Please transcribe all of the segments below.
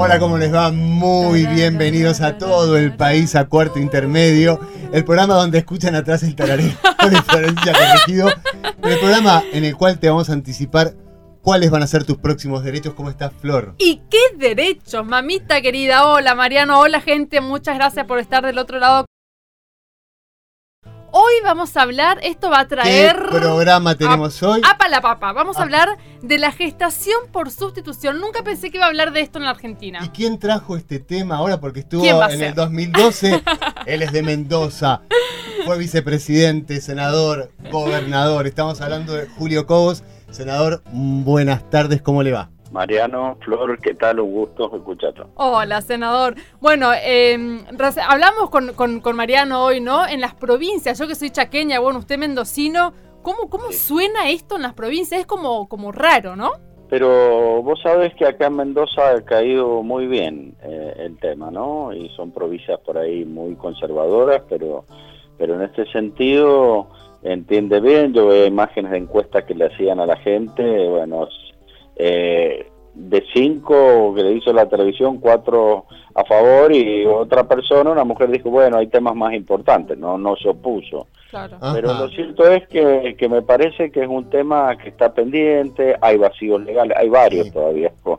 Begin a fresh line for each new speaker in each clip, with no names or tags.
Hola, ¿cómo les va? Muy bienvenidos a todo el país a Cuarto Intermedio, el programa donde escuchan atrás el tarareo de Florencia Corregido, el programa en el cual te vamos a anticipar cuáles van a ser tus próximos derechos. ¿Cómo estás, Flor?
¿Y qué derechos, mamita querida? Hola, Mariano. Hola, gente. Muchas gracias por estar del otro lado. Hoy vamos a hablar, esto va a traer...
¿Qué programa tenemos hoy?
¡Apa la papa! Vamos a
Ah.
hablar de la gestación por sustitución. Nunca pensé que iba a hablar de esto en la Argentina.
¿Y quién trajo este tema ahora? Porque estuvo
¿Quién va a
en el 2012, él es de Mendoza, fue vicepresidente, senador, gobernador. Estamos hablando de Julio Cobos. Senador, buenas tardes, ¿cómo le va?
Mariano, Flor, ¿qué tal? Un gusto escucharlo.
Hola, senador. Bueno, eh, hablamos con, con- con Mariano hoy, ¿no? En las provincias, yo que soy chaqueña, bueno, usted mendocino, ¿cómo, cómo suena esto en las provincias? Es como, como raro, ¿no?
Pero vos sabés que acá en Mendoza ha caído muy bien eh, el tema, ¿no? Y son provincias por ahí muy conservadoras, pero, pero en este sentido entiende bien. Yo veo imágenes de encuestas que le hacían a la gente, bueno, eh, de cinco que le hizo la televisión, cuatro a favor y otra persona, una mujer dijo, bueno, hay temas más importantes, no, no se opuso.
Claro.
Pero lo cierto es que, que me parece que es un tema que está pendiente, hay vacíos legales, hay varios
Sí.
todavía con,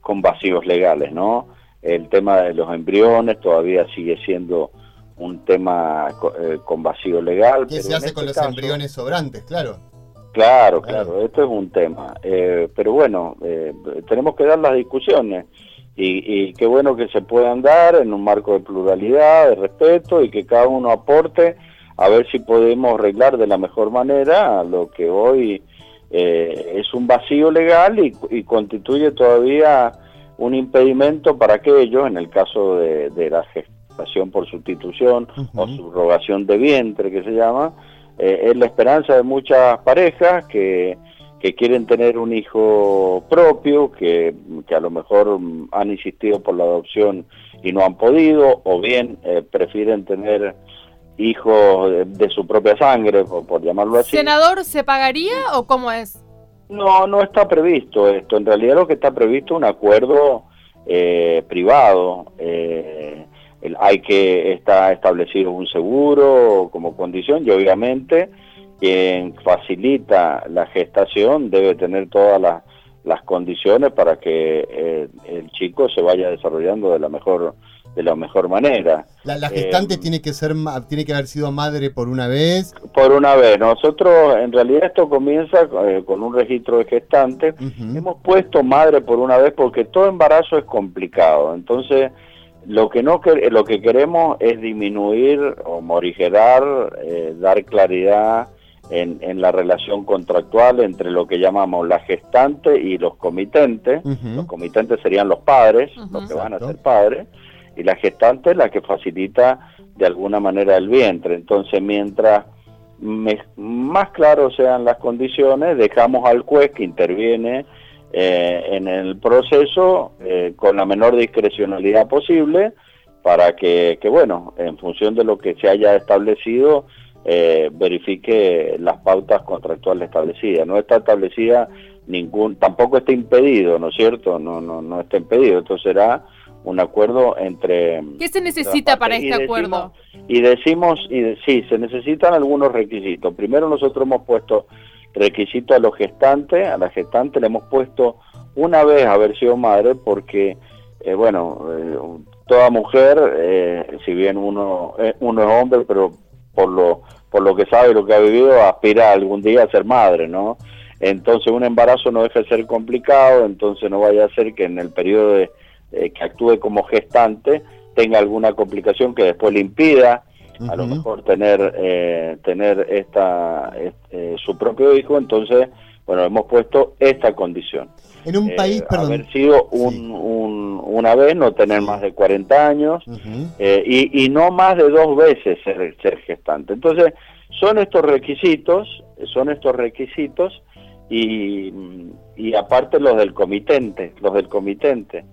con vacíos legales, ¿no? El tema de los embriones todavía sigue siendo un tema eh, con vacío legal.
¿Qué
pero
se hace
este
con los
caso-
embriones sobrantes? Claro.
Claro,
Claro.
esto es un tema. Eh, pero bueno, eh, tenemos que dar las discusiones y, y qué bueno que se puedan dar en un marco de pluralidad, de respeto y que cada uno aporte a ver si podemos arreglar de la mejor manera lo que hoy eh, es un vacío legal y, y constituye todavía un impedimento para aquellos, en el caso de, de la gestación por sustitución o subrogación de vientre que se llama, eh, es la esperanza de muchas parejas que, que quieren tener un hijo propio, que, que a lo mejor mm, han insistido por la adopción y no han podido, o bien eh, prefieren tener hijos de, de su propia sangre, por, por llamarlo así.
¿Senador se pagaría o cómo es?
No, no está previsto esto. En realidad lo que está previsto es un acuerdo eh, privado. Eh, el- hay que está establecido un seguro como condición y obviamente quien facilita la gestación debe tener todas las, las condiciones para que eh, el chico se vaya desarrollando de la mejor de la mejor manera.
La, la gestante
Eh,
tiene que ser tiene que haber sido madre por una vez.
Por una vez, nosotros en realidad esto comienza eh, con un registro de gestante. Hemos puesto madre por una vez porque todo embarazo es complicado. Entonces, lo que no que- lo que queremos es disminuir o morigerar, eh, dar claridad en, en la relación contractual entre lo que llamamos la gestante y los comitentes. Los comitentes serían los padres, los que van a ser padres, y la gestante es la que facilita de alguna manera el vientre. Entonces, mientras me- más claros sean las condiciones, dejamos al juez que interviene eh, en el proceso eh, con la menor discrecionalidad posible para que, que, bueno, en función de lo que se haya establecido, eh, verifique las pautas contractuales establecidas. No está establecida ningún, tampoco está impedido, ¿no es cierto? No, no, no está impedido. Esto será un acuerdo entre
¿Qué se necesita para
y
este
decimos-
acuerdo?
Y decimos, y de- sí, se necesitan algunos requisitos. Primero nosotros hemos puesto requisitos a los gestantes, a la gestante le hemos puesto una vez haber sido madre porque, eh, bueno, eh, toda mujer, eh, si bien uno, es hombre, pero por lo, por lo que sabe, lo que ha vivido, aspira algún día a ser madre, ¿no? Entonces un embarazo no deja de ser complicado, entonces no vaya a ser que en el periodo de, que actúe como gestante tenga alguna complicación que después le impida a lo mejor tener eh, tener esta este, su propio hijo, entonces bueno hemos puesto esta condición.
En un
Eh,
país, perdón.
haber sido un,
Sí.
un- una vez, no tener
Sí.
más de 40 años eh, y, y no más de dos veces ser, ser gestante. Entonces, son estos requisitos son estos requisitos y, y aparte los del comitente, los del comitente,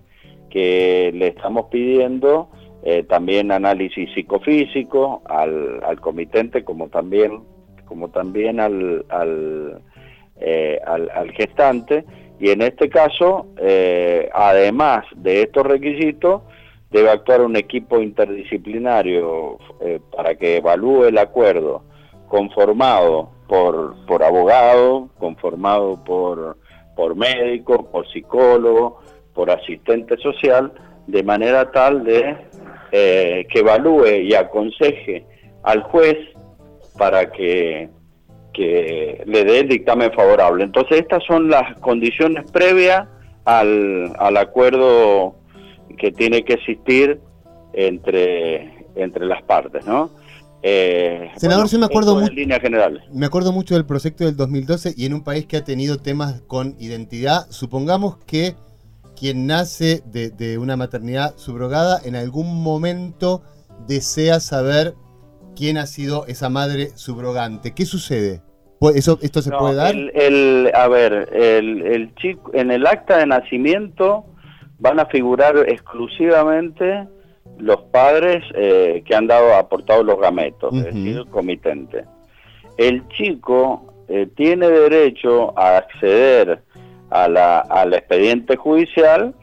que le estamos pidiendo eh, también análisis psicofísico al, al comitente como también como también al, al, eh, al, gestante. Y en este caso eh, además de estos requisitos debe actuar un equipo interdisciplinario para que evalúe el acuerdo conformado por, por abogado, conformado por, por médico, por psicólogo, por asistente social, de manera tal de eh, que evalúe y aconseje al juez para que, que le dé el dictamen favorable. Entonces estas son las condiciones previas al, al acuerdo que tiene que existir entre, entre las partes, ¿no?
Eh, Senador, yo me acuerdo mucho.
línea general.
Me acuerdo mucho del proyecto del 2012 y en un país que ha tenido temas con identidad, supongamos que quien nace de, una maternidad subrogada en algún momento desea saber quién ha sido esa madre subrogante. ¿Qué sucede? ¿Eso, ¿Esto se puede dar?
El, a ver, el, chico, en el acta de nacimiento van a figurar exclusivamente los padres eh, que han dado aportado los gametos, es decir, el comitente. El chico eh, tiene derecho a acceder a la, al expediente judicial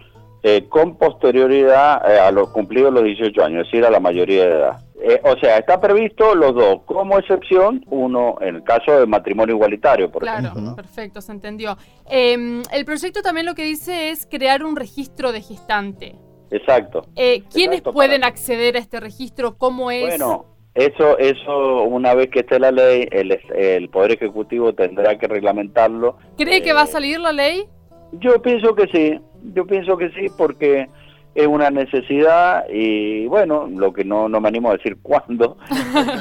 eh, con posterioridad a los cumplidos los 18 años, es decir, a la mayoría de edad. o sea, está previsto los dos, como excepción, uno en el caso de matrimonio igualitario, por
claro,
ejemplo.
perfecto, se entendió. Em, el proyecto también lo que dice es crear un registro de gestante.
Exacto.
Eh, ¿Quiénes pueden acceder a este registro? ¿Cómo es?
Bueno, eso, eso una vez que esté la ley, el, el Poder Ejecutivo tendrá que reglamentarlo.
¿Cree que va a eh, salir la ley?
Yo pienso que sí, yo pienso que sí, porque es una necesidad y bueno, lo que no, no me animo a decir cuándo,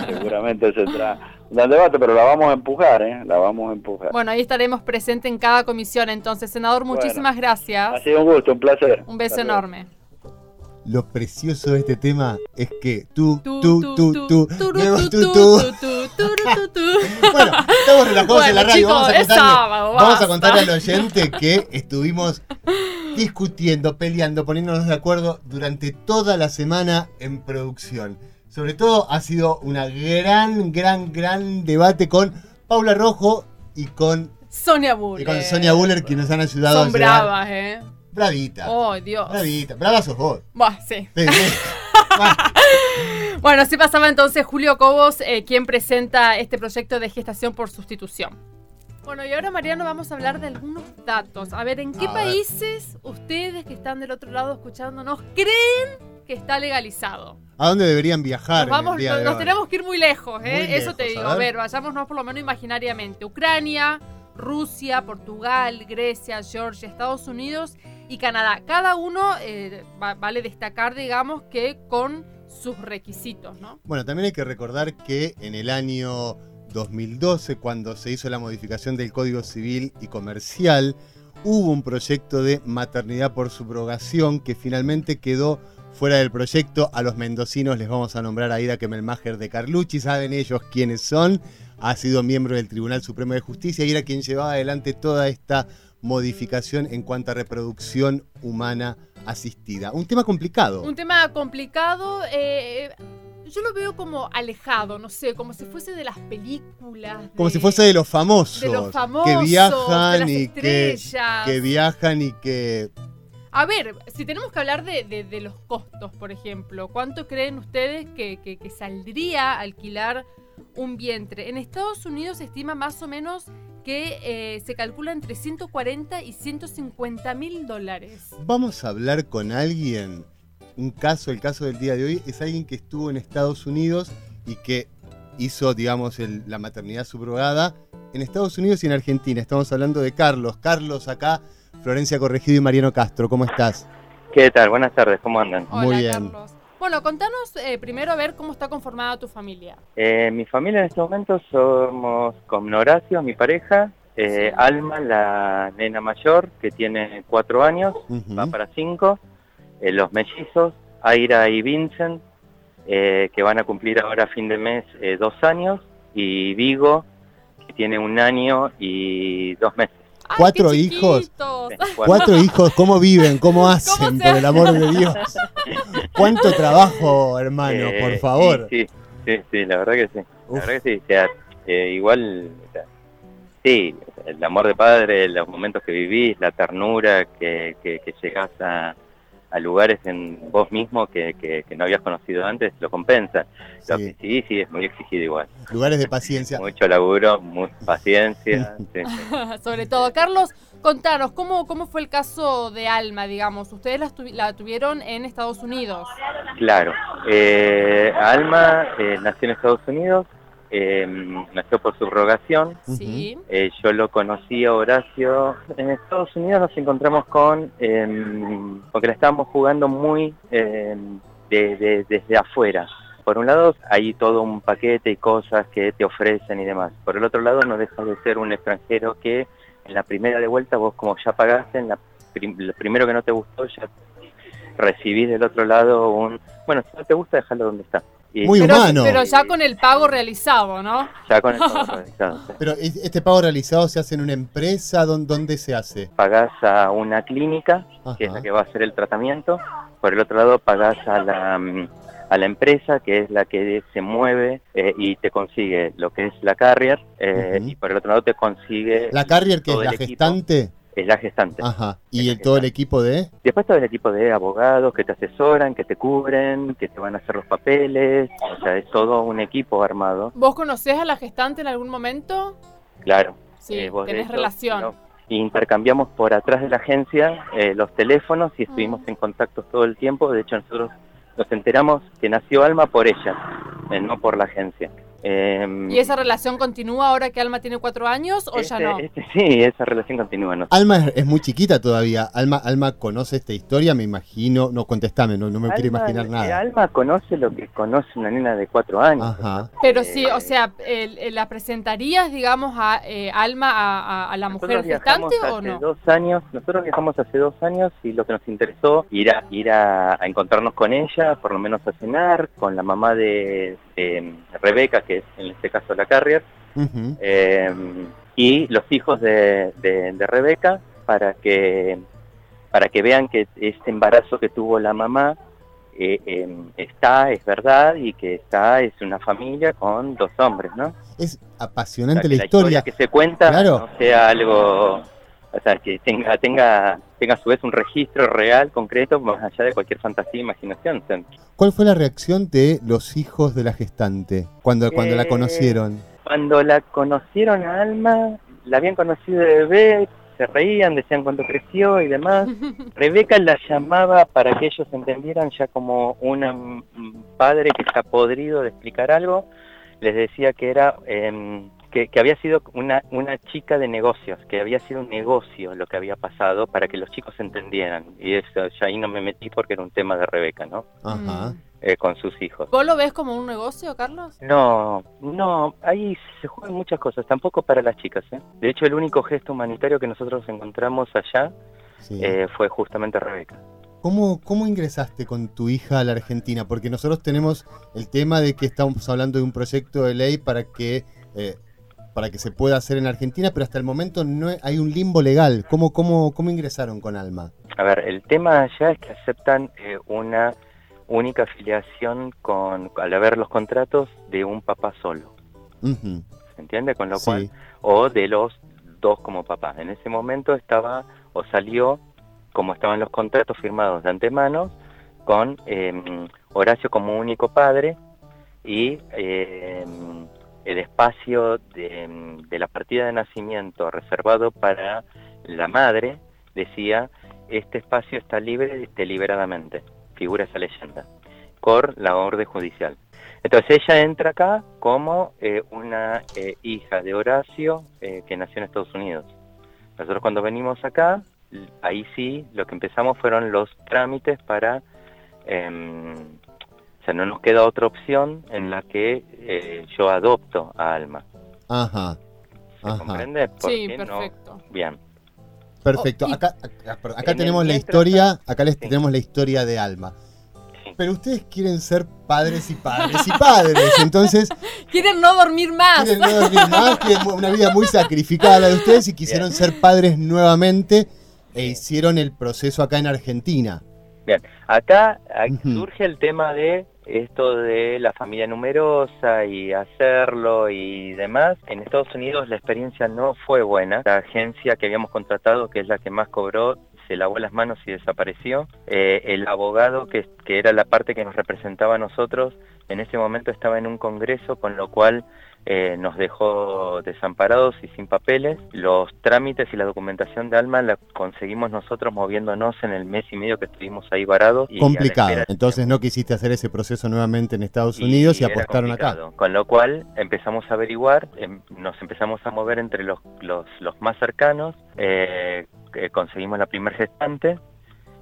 seguramente se entra el debate, pero la vamos a empujar, ¿eh? La vamos a empujar.
Bueno, ahí estaremos presentes en cada comisión entonces. Senador, muchísimas gracias.
Ha sido un gusto, un placer.
Un beso enorme
lo precioso de este tema es que tú, tú, tú, tú, tú, luego tú, tú. Bueno, estamos relajados en la radio. Vamos a, contarle, vamos a contarle al oyente que estuvimos discutiendo, peleando, poniéndonos de acuerdo durante toda la semana en producción. Sobre todo ha sido una gran, gran, gran debate con Paula Rojo y con
Sonia Buller.
Y con Sonia Buller que nos han ayudado
Son bravas, eh.
Bravita.
Oh, Dios.
Bravita. Brava sos vos.
Buah, sí. bueno. así pasaba entonces Julio Cobos, eh, quien presenta este proyecto de gestación por sustitución. Bueno, y ahora Mariano vamos a hablar de algunos datos. A ver, ¿en qué países ustedes que están del otro lado escuchándonos creen que está legalizado?
¿A dónde deberían viajar?
Nos, vamos, nos, tenemos que ir muy lejos, ¿eh? Eso te digo. A ver, vayámonos por lo menos imaginariamente. Ucrania, Rusia, Portugal, Grecia, Georgia, Estados Unidos y Canadá. Cada uno eh, vale destacar, digamos, que con sus requisitos, ¿no?
Bueno, también hay que recordar que en el año 2012, cuando se hizo la modificación del Código Civil y Comercial, hubo un proyecto de maternidad por subrogación que finalmente quedó fuera del proyecto. A los mendocinos les vamos a nombrar a Ida Kemelmacher de Carlucci, saben ellos quiénes son. Ha sido miembro del Tribunal Supremo de Justicia y era quien llevaba adelante toda esta modificación en cuanto a reproducción humana asistida. Un tema complicado.
Un tema complicado. Eh, yo lo veo como alejado, no sé, como si fuese de las películas.
como si fuese de los famosos.
De los famosos.
Que viajan y que, que, viajan y que.
A ver, si tenemos que hablar de, los costos, por ejemplo, ¿cuánto creen ustedes que, que saldría alquilar un vientre? En Estados Unidos se estima más o menos que eh, se calcula entre 140 y 150 mil dólares.
Vamos a hablar con alguien. Un caso, el caso del día de hoy, es alguien que estuvo en Estados Unidos y que hizo, digamos, la maternidad subrogada en Estados Unidos y en Argentina. Estamos hablando de Carlos. Carlos acá, Florencia Corregido y Mariano Castro. ¿Cómo estás?
¿Qué tal? Buenas tardes, ¿cómo andan?
Muy bien. Bueno, contanos eh, primero a ver cómo está conformada tu familia.
Eh, mi familia en este momento somos con Horacio, mi pareja, eh, Alma, la nena mayor, que tiene cuatro años, va para cinco, los mellizos, Aira y Vincent, que van a cumplir ahora a fin de mes dos años, y Vigo, tiene un año y dos meses.
¿Cuatro hijos? Cuatro hijos, ¿cómo viven? ¿Cómo hacen? por el amor de Dios. ¿Cuánto trabajo, hermano?
Eh,
por favor.
Sí, sí, sí, sí, la verdad que sí.
Uf.
La verdad que sí. O sea, eh, igual, o sea, sí, el amor de padre, los momentos que vivís, la ternura que, que, que llegás a, a lugares en vos mismo que, que, que no habías conocido antes, lo compensa. Lo
Sí.
que sí, sí, es muy exigido igual.
Lugares de paciencia.
Mucho laburo, mucha paciencia. sí, sí.
Sobre todo. Carlos, contanos, ¿cómo, ¿cómo fue el caso de Alma, digamos? Ustedes la, tuvi- la tuvieron en Estados Unidos.
Claro. Eh, Alma eh, nació en Estados Unidos, eh, nació por subrogación.
Sí.
Eh, yo lo conocí a Horacio. En Estados Unidos nos encontramos con, eh, porque la estábamos jugando muy de- de- desde afuera. Por un lado, hay todo un paquete y cosas que te ofrecen y demás. Por el otro lado, no dejas de ser un extranjero que en la primera de vuelta, vos como ya pagaste, en la prim- lo primero que no te gustó, ya recibís del otro lado un, bueno, si no te gusta, déjalo donde está. Y
Muy
Pero,
humano.
pero ya con el pago realizado, ¿no?
ya con el pago realizado, sí.
Pero ¿es- este pago realizado se hace en una empresa, ¿Dó- ¿dónde se hace?
pagás a una clínica, que es la que va a hacer el tratamiento. Por el otro lado, pagás a la, a la empresa, que es la que se mueve eh, y te consigue lo que es la carrier. eh. Y por el otro lado, te consigue
La carrier que es la
equipo. Es la gestante.
Ajá. Y todo el equipo de.
Después todo el equipo de abogados que te asesoran, que te cubren, que te van a hacer los papeles. O sea, es todo un equipo armado.
¿Vos conocés a la gestante en algún momento?
Claro.
Sí,
Eh, vos de
tenés
hecho,
relación.
no, intercambiamos por atrás de la agencia eh, los teléfonos y estuvimos en contacto todo el tiempo. De hecho, nosotros nos enteramos que nació Alma por ella, eh, no por la agencia. Eh,
¿Y esa relación continúa ahora que Alma tiene cuatro años o ya
este-
no?
este- sí, esa relación continúa. ¿no?
Alma es, es muy chiquita todavía. Alma, Alma conoce esta historia, me imagino. No, contestame, no, no me quiero
Alma-
imaginar
eh,
nada.
Alma conoce lo que conoce una nena de cuatro años.
Ajá.
Pero sí,
Eh,
o sea, el- el- ¿la presentarías, digamos, a eh, Alma, a, a- a la mujer
Nosotros
gestante o
hace
no?
dos años, nosotros viajamos hace dos años y lo que nos interesó ir a ir a, a encontrarnos con ella, por lo menos a cenar, con la mamá de, de Rebeca, que es en este caso la carrier, eh, y los hijos de, de- de Rebeca para que para que vean que este embarazo que tuvo la mamá eh, eh, está, es verdad, y que está, es una familia con dos hombres, ¿no?
Es
O sea,
apasionante la historia.
que se cuenta
Claro.
no sea algo, o sea, que tenga, tenga, tenga a su vez un registro real, concreto, más allá de cualquier fantasía e imaginación.
¿Cuál fue la reacción de los hijos de la gestante cuando, cuando la
Eh,
conocieron?
cuando la conocieron a Alma, la habían conocido de bebé, se reían, decían cuánto creció y demás. Rebeca la llamaba para que ellos entendieran ya como una- un padre que está podrido de explicar algo, les decía que era em, que, que había sido una, una chica de negocios, que había sido un negocio lo que había pasado para que los chicos entendieran. Y eso ya ahí no me metí porque era un tema de Rebeca, ¿no?
Ajá.
Mm.
Eh, con sus hijos.
¿Vos lo ves como un negocio, Carlos?
No, no, ahí se juegan muchas cosas, tampoco para las chicas. ¿eh? De hecho, el único gesto humanitario que nosotros encontramos allá
Sí.
eh, fue justamente Rebeca.
¿Cómo, ¿Cómo ingresaste con tu hija a la Argentina? Porque nosotros tenemos el tema de que estamos hablando de un proyecto de ley para que, eh, para que se pueda hacer en Argentina, pero hasta el momento no hay un limbo legal. ¿Cómo, cómo, cómo ingresaron con Alma?
A ver, el tema allá es que aceptan eh, una única afiliación con, al haber los contratos de un papá solo, ¿se entiende? Con lo
sí.
cual, o de los dos como papás. En ese momento estaba, o salió, como estaban los contratos firmados de antemano, con eh, Horacio como único padre y eh, el espacio de, la partida de nacimiento reservado para la madre decía, este espacio está libre deliberadamente, figura esa leyenda, por la orden judicial. Entonces ella entra acá como eh, una eh, hija de Horacio eh, que nació en Estados Unidos. Nosotros cuando venimos acá, ahí sí, lo que empezamos fueron los trámites para... o sea, no nos queda otra opción en la que eh, yo adopto a Alma.
Ajá,
¿Se
Ajá.
comprende?
Sí,
no-
perfecto.
Bien.
perfecto.
Oh,
Acá, acá, tenemos la historia, acá les
Sí.
tenemos la historia de Alma.
Sí.
pero ustedes quieren ser padres y padres y padres. Entonces,
Quieren no dormir más.
quieren no dormir más, quieren una vida muy sacrificada la de ustedes y quisieron ser padres nuevamente e hicieron el proceso acá en Argentina.
Bien, acá surge el tema de esto de la familia numerosa y hacerlo y demás. En Estados Unidos la experiencia no fue buena. La agencia que habíamos contratado, que es la que más cobró, se lavó las manos y desapareció. Eh, el abogado, que, que era la parte que nos representaba a nosotros, en ese momento estaba en un congreso, con lo cual eh, nos dejó desamparados y sin papeles. Los trámites y la documentación de Alma la conseguimos nosotros moviéndonos en el mes y medio que estuvimos ahí varados. y
Complicado. Entonces no quisiste hacer ese proceso nuevamente en Estados Unidos y, apostaron acá.
Con lo cual empezamos a averiguar, em, nos empezamos a mover entre los, los, los más cercanos, eh, eh, conseguimos la primer gestante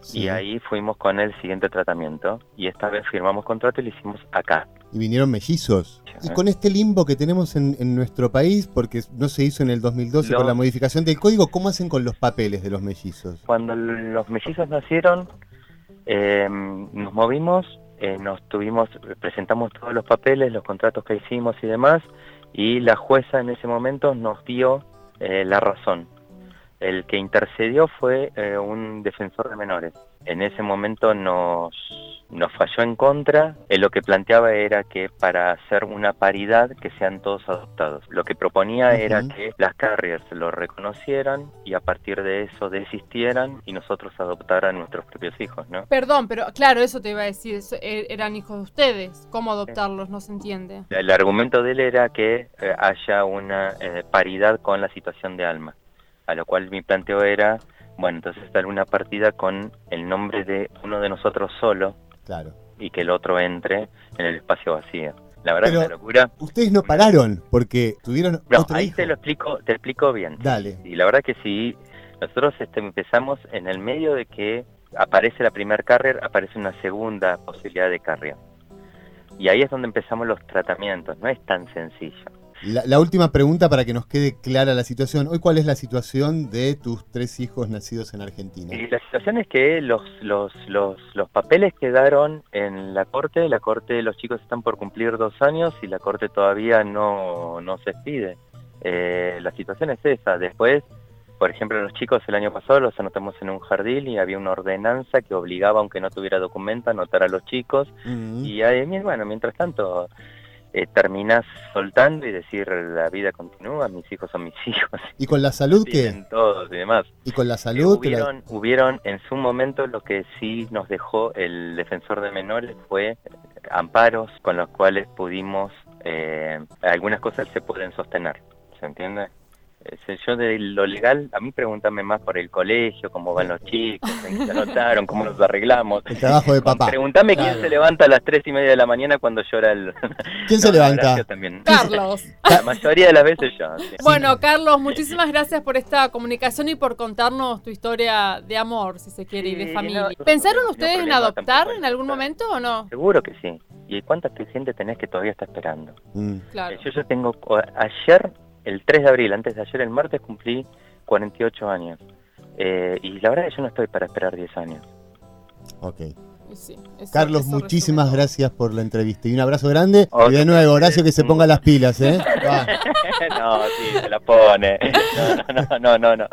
Sí.
y ahí fuimos con el siguiente tratamiento y esta vez firmamos contrato y lo hicimos acá.
Y vinieron mellizos. Y con este limbo que tenemos en, en nuestro país, porque no se hizo en el 2012
Lo-
con la modificación del código, ¿cómo hacen con los papeles de los mellizos?
Cuando los mellizos nacieron, eh, nos movimos, eh, nos tuvimos, presentamos todos los papeles, los contratos que hicimos y demás, y la jueza en ese momento nos dio eh, la razón. El que intercedió fue eh, un defensor de menores. En ese momento nos, nos falló en contra. Él lo que planteaba era que para hacer una paridad que sean todos adoptados. Lo que proponía era que las carriers lo reconocieran y a partir de eso desistieran y nosotros adoptaran nuestros propios hijos, ¿no?
Perdón, pero claro, eso te iba a decir. eso, eh, eran hijos de ustedes. ¿Cómo adoptarlos? No se entiende.
El argumento de él era que eh, haya una eh, paridad con la situación de Alma, a lo cual mi planteo era, bueno, entonces dar una partida con el nombre de uno de nosotros solo
Claro.
y que el otro entre en el espacio vacío. La verdad
Pero-
es una locura.
Ustedes no pararon porque tuvieron
No,
otro
ahí
hijo.
te lo explico, te explico bien.
Dale.
Y la verdad que sí, nosotros este, empezamos en el medio de que aparece la primer carrier, aparece una segunda posibilidad de carrier. Y ahí es donde empezamos los tratamientos, no es tan sencillo.
La, la última pregunta para que nos quede clara la situación. Hoy, ¿cuál es la situación de tus tres hijos nacidos en Argentina?
Y la situación es que los, los, los, los papeles quedaron en la corte, la corte, los chicos están por cumplir dos años y la corte todavía no, no se expide. Eh, la situación es esa. Después, por ejemplo, los chicos el año pasado los anotamos en un jardín y había una ordenanza que obligaba, aunque no tuviera documento, a anotar a los chicos. Y ahí, bueno, mientras tanto, eh, terminás soltando y decir, la vida continúa, mis hijos son mis hijos.
¿Y con la salud qué?
Todos y demás.
¿Y con la
Eh,
salud? la-
hubieron, hubieron en su momento lo que sí nos dejó el defensor de menores fue eh, amparos con los cuales pudimos, eh, algunas cosas se pueden sostener, ¿se entiende? Yo de lo legal, a mí pregúntame más por el colegio, cómo van los chicos, en qué se anotaron, cómo los arreglamos.
El trabajo de papá.
Pregúntame
Claro.
quién se levanta a las tres y media de la mañana cuando llora el...
¿Quién se
No,
levanta?
También.
Carlos.
La mayoría de las veces yo. sí.
Bueno, Carlos, muchísimas gracias por esta comunicación y por contarnos tu historia de amor, si se quiere, y de familia.
no,
¿Pensaron
no
ustedes en adoptar en algún momento o no?
Seguro que sí. ¿Y cuánta gente tenés que todavía está esperando?
Mm.
Claro.
Eh, Yo ya tengo, o- ayer, el 3 de abril, antes de ayer, el martes, cumplí 48 años. Eh, y la verdad es que yo no estoy para esperar 10 años.
Ok.
Y sí, eso-
Carlos,
eso
muchísimas gracias por la entrevista y un abrazo grande. Y de nuevo, Horacio, que se ponga las pilas, ¿eh? Va.
no, sí, se la pone. No, no, no, no. no.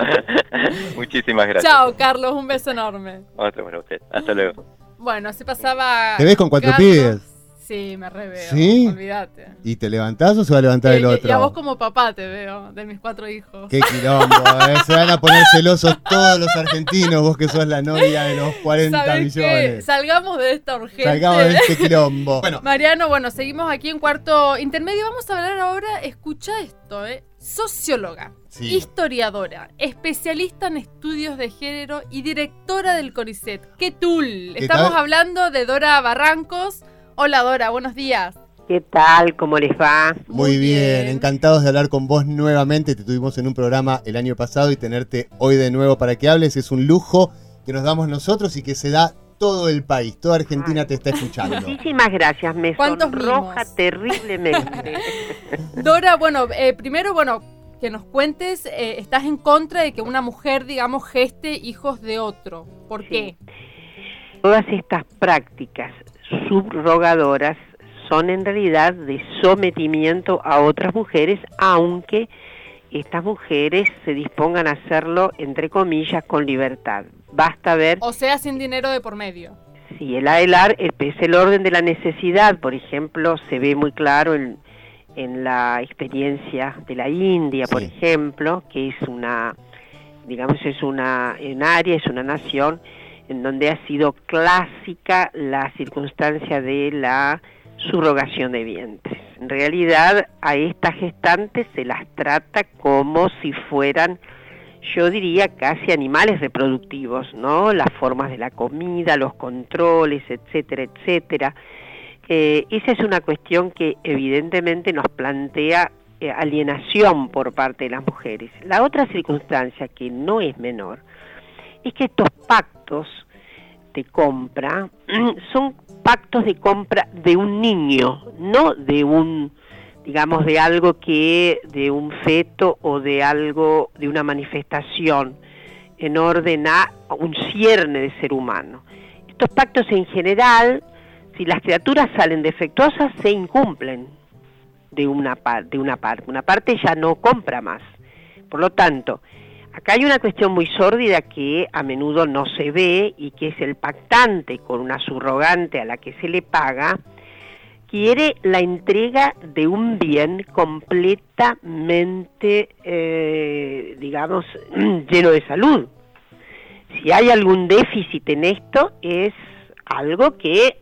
Muchísimas gracias.
Chao, Carlos, un beso enorme.
Otro para usted. Hasta luego.
Bueno, así pasaba.
¿Te ves con cuatro
Carlos.
pibes?
Sí, me reveo.
¿Sí?
Olvídate.
¿Y te levantás o se va a levantar
Y,
el otro?
y a vos como papá te veo, de mis cuatro hijos.
Qué quilombo, ¿eh? se van a poner celosos todos los argentinos, vos que sos la novia de los 40
¿Sabés qué?
millones.
Salgamos de esta urgencia.
Salgamos de este quilombo. Bueno,
Mariano, bueno, seguimos aquí en cuarto intermedio. Vamos a hablar ahora, escucha esto, ¿eh? Socióloga,
Sí.
historiadora, especialista en estudios de género y directora del CONICET. ¡Qué tool! Estamos
tal?
hablando de Dora Barrancos. Hola Dora, buenos días.
¿Qué tal? ¿Cómo les va?
muy bien.
bien.
encantados de hablar con vos nuevamente. Te tuvimos en un programa el año pasado y tenerte hoy de nuevo para que hables es un lujo que nos damos nosotros y que se da todo el país. Toda Argentina te está escuchando.
Muchísimas gracias, me
¿Cuántos
sonroja
mimos?
terriblemente.
Dora, bueno, eh, primero, bueno, que nos cuentes, eh, estás en contra de que una mujer, digamos, geste hijos de otro. ¿Por
Sí.
qué?
Todas estas prácticas subrogadoras son en realidad de sometimiento a otras mujeres, aunque estas mujeres se dispongan a hacerlo, entre comillas, con libertad. Basta ver
O sea, sin dinero de por medio.
si el AELAR es el orden de la necesidad, por ejemplo, se ve muy claro en, en la experiencia de la India, por
Sí.
ejemplo, que es una, digamos, es una, un área, es una nación en donde ha sido clásica la circunstancia de la subrogación de vientres. En realidad, a estas gestantes se las trata como si fueran yo diría casi animales reproductivos, ¿no? Las formas de la comida, los controles, etcétera, etcétera. Eh, esa es una cuestión que evidentemente nos plantea eh, alienación por parte de las mujeres. La otra circunstancia que no es menor es que estos pactos de compra son pactos de compra de un niño, no de un digamos de algo que de un feto o de algo de una manifestación en orden a un cierne de ser humano. Estos pactos en general, si las criaturas salen defectuosas, se incumplen de una, de una parte. Una parte ya no compra más. Por lo tanto, acá hay una cuestión muy sórdida que a menudo no se ve y que es el pactante con una subrogante a la que se le paga, quiere la entrega de un bien completamente, eh, digamos, lleno de salud. Si hay algún déficit en esto, es algo que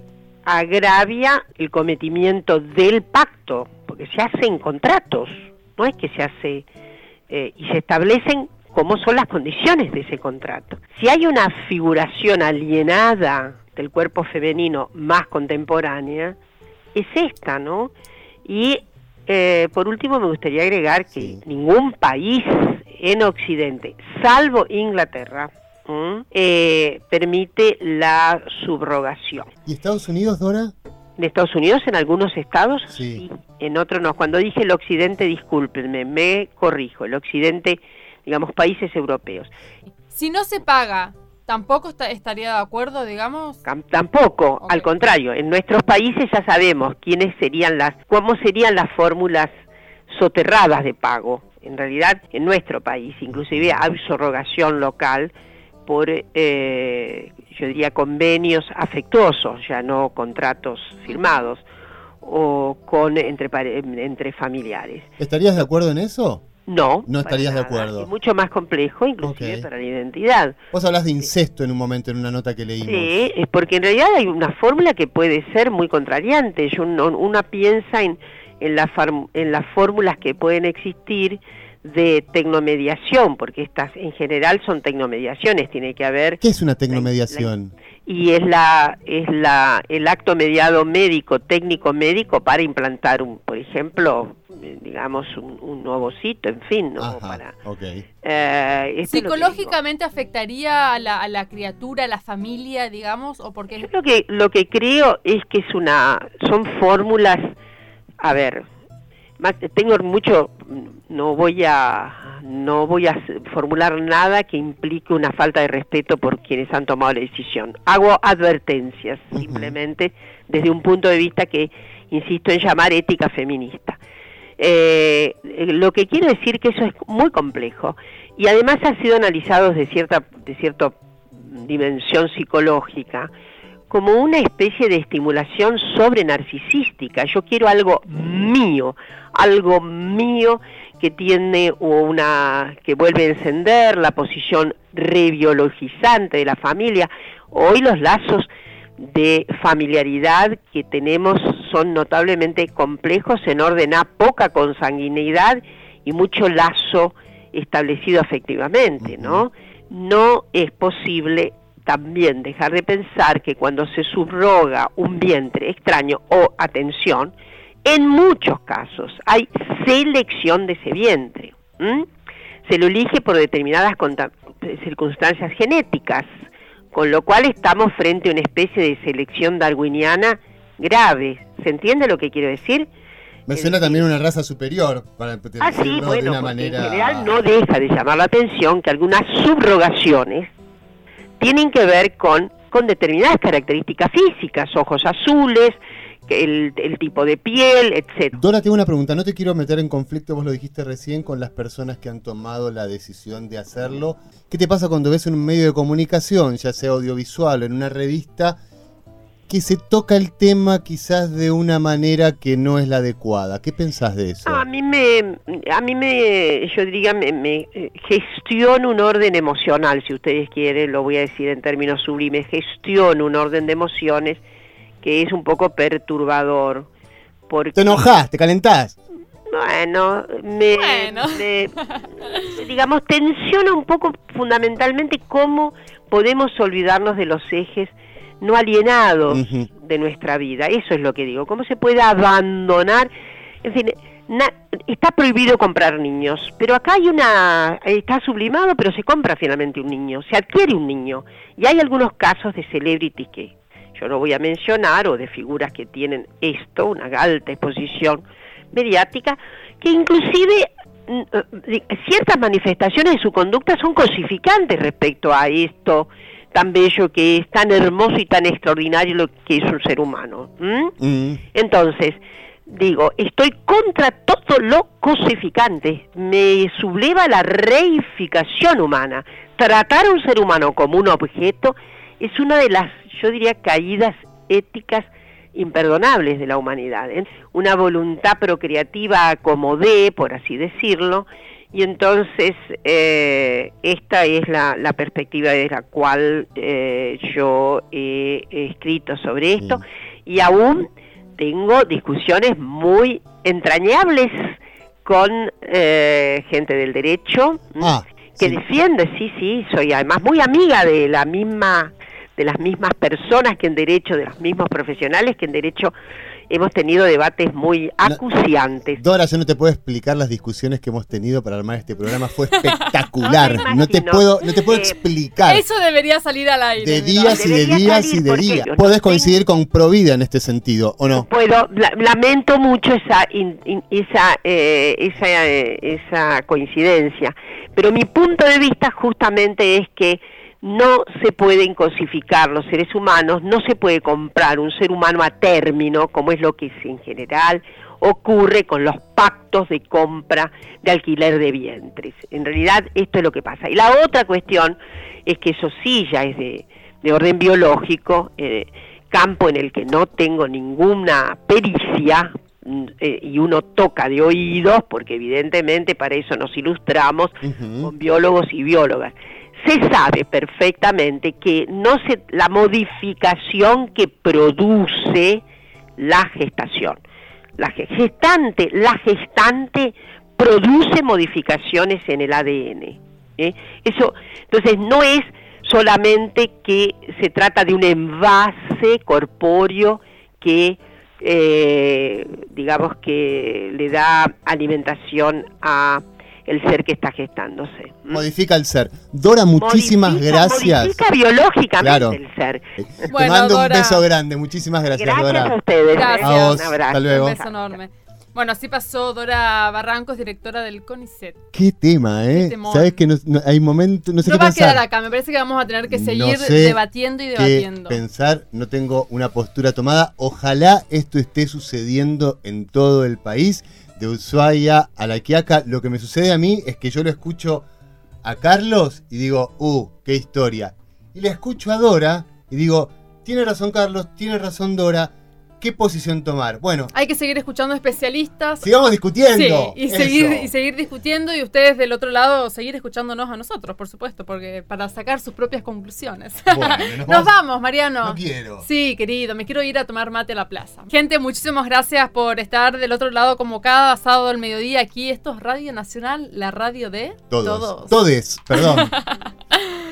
agravia el cometimiento del pacto, porque se hacen contratos, no es que se hace eh, y se establecen cómo son las condiciones de ese contrato. Si hay una figuración alienada del cuerpo femenino más contemporánea, es esta, ¿no? Y eh, por último me gustaría agregar que
Sí.
ningún país en Occidente, salvo Inglaterra, eh, permite la subrogación.
¿Y Estados Unidos, Dora?
En Estados Unidos, en algunos estados,
Sí.
sí. En otros no. Cuando dije el occidente, discúlpenme, me corrijo. El occidente, digamos, países europeos.
Si no se paga, ¿tampoco está- estaría de acuerdo, digamos?
Cam- Tampoco, al contrario, en nuestros países ya sabemos quiénes serían las, cómo serían las fórmulas soterradas de pago. En realidad, en nuestro país, inclusive hay subrogación local por, eh, yo diría, convenios afectuosos, ya no contratos firmados, o con entre, entre familiares.
¿Estarías de acuerdo en eso?
No.
No estarías de
nada.
acuerdo.
Es mucho más complejo, inclusive
Ok.
para la identidad.
Vos hablas de incesto en un momento en una nota que leímos.
Sí, es porque en realidad hay una fórmula que puede ser muy contrariante. Yo, no- una piensa en, en, la farm- en las fórmulas que pueden existir de tecnomediación, porque estas en general son tecnomediaciones, tiene que haber
¿Qué es una tecnomediación?
y es la es la el acto mediado médico técnico médico para implantar un por ejemplo eh, digamos un, un ovocito en fin no
Ajá,
para
ok.
eh.
¿Psicológicamente afectaría a la, a la criatura, a la familia, digamos? ¿O porque
Yo lo que lo que creo es que es una son fórmulas a ver tengo mucho no voy a no voy a formular nada que implique una falta de respeto por quienes han tomado la decisión. Hago advertencias simplemente desde un punto de vista que insisto en llamar ética feminista. Eh, lo que quiero decir que eso es muy complejo y además ha sido analizado de cierta de cierta dimensión psicológica como una especie de estimulación sobre narcisística. Yo quiero algo mío, algo mío que tiene una que vuelve a encender la posición rebiologizante de la familia. Hoy los lazos de familiaridad que tenemos son notablemente complejos en orden a poca consanguineidad y mucho lazo establecido afectivamente, ¿no? No es posible también dejar de pensar que cuando se subroga un vientre extraño o atención, en muchos casos hay selección de ese vientre. ¿m? Se lo elige por determinadas circunstancias genéticas, con lo cual estamos frente a una especie de selección darwiniana grave. ¿Se entiende lo que quiero decir?
Me suena también una raza superior, para
Ah, sí,
de una manera...
en general no deja de llamar la atención que algunas subrogaciones tienen que ver con con determinadas características físicas, ojos azules, el, tipo de piel, etc.
Dora, tengo una pregunta, no te quiero meter en conflicto, vos lo dijiste recién, con las personas que han tomado la decisión de hacerlo. ¿Qué te pasa cuando ves en un medio de comunicación, ya sea audiovisual o en una revista, que se toca el tema quizás de una manera que no es la adecuada. ¿Qué pensás de eso?
a mí me, a mí me, yo diría, me, me gestiona un orden emocional, si ustedes quieren, lo voy a decir en términos sublimes, gestiona un orden de emociones que es un poco perturbador. Porque,
¿Te enojás? ¿Te calentás?
Bueno, me, digamos, tensiona un poco fundamentalmente cómo podemos olvidarnos de los ejes no alienados de nuestra vida. Eso es lo que digo. ¿Cómo se puede abandonar? En fin, está prohibido comprar niños, pero acá hay una, está sublimado, pero se compra finalmente un niño, se adquiere un niño. Y hay algunos casos de celebrities que yo no voy a mencionar, o de figuras que tienen esto, una alta exposición mediática, que inclusive mm, eh, ciertas manifestaciones de su conducta son cosificantes respecto a esto tan bello que es, tan hermoso y tan extraordinario lo que es un ser humano. Mm. Entonces, digo, estoy contra todo lo cosificante, me subleva la reificación humana. Tratar a un ser humano como un objeto es una de las, yo diría, caídas éticas imperdonables de la humanidad. ¿eh? Una voluntad procreativa como de, por así decirlo, y entonces eh, esta es la, perspectiva de la cual eh, yo he, escrito sobre esto y aún tengo discusiones muy entrañables con eh, gente del derecho ah, que defiende, sí, sí, soy además muy amiga de la misma de las mismas personas que en derecho, de los mismos profesionales que en derecho hemos tenido debates muy acuciantes.
Dora, yo no te puedo explicar las discusiones que hemos tenido para armar este programa, fue espectacular. no, te puedo, no te puedo eh, explicar.
Eso debería salir al aire.
De días y de días y de días. Puedes coincidir con Provida en este sentido, ¿o no?
Puedo, lamento mucho esa, esa, eh, esa, eh, esa coincidencia, pero mi punto de vista justamente es que no se pueden cosificar los seres humanos, no se puede comprar un ser humano a término, como es lo que en general ocurre con los pactos de compra de alquiler de vientres. En realidad esto es lo que pasa. Y la otra cuestión es que eso sí ya es de, orden biológico, eh, campo en el que no tengo ninguna pericia, mm, eh, y uno toca de oídos, porque evidentemente para eso nos ilustramos con biólogos y biólogas se sabe perfectamente que no se, la modificación que produce la gestación, la gestante, la gestante produce modificaciones en el ADN. ¿eh? Eso, entonces no es solamente que se trata de un envase corpóreo que eh, digamos que le da alimentación a el ser que está gestándose.
Modifica el ser. Dora, muchísimas gracias.
Modifica biológicamente el ser.
Eh, te mando un beso grande. Muchísimas gracias,
gracias
Dora.
a ustedes.
Gracias.
A vos. Hasta luego.
Un beso enorme. Bueno, así pasó Dora Barrancos, directora del CONICET.
Qué tema, ¿eh? Sabes que no, hay momentos, no sé
no
qué
va a quedar acá, me parece que vamos a tener que seguir debatiendo y debatiendo.
Qué pensar, no tengo una postura tomada. Ojalá esto esté sucediendo en todo el país de Ushuaia a La Quiaca, lo que me sucede a mí es que yo lo escucho a Carlos y digo, uh, qué historia. Y le escucho a Dora y digo, tiene razón Carlos, tiene razón Dora, qué posición tomar. Bueno.
Hay que seguir escuchando especialistas.
Sigamos discutiendo.
Sí, y seguir, y seguir discutiendo y ustedes del otro lado seguir escuchándonos a nosotros, por supuesto, porque para sacar sus propias conclusiones. Bueno, nos, vamos, Mariano.
No quiero.
Sí, querido, me quiero ir a tomar mate a la plaza. Gente, muchísimas gracias por estar del otro lado como cada sábado al mediodía aquí. Esto es Radio Nacional, la radio de
todos. Todos, Todes, perdón.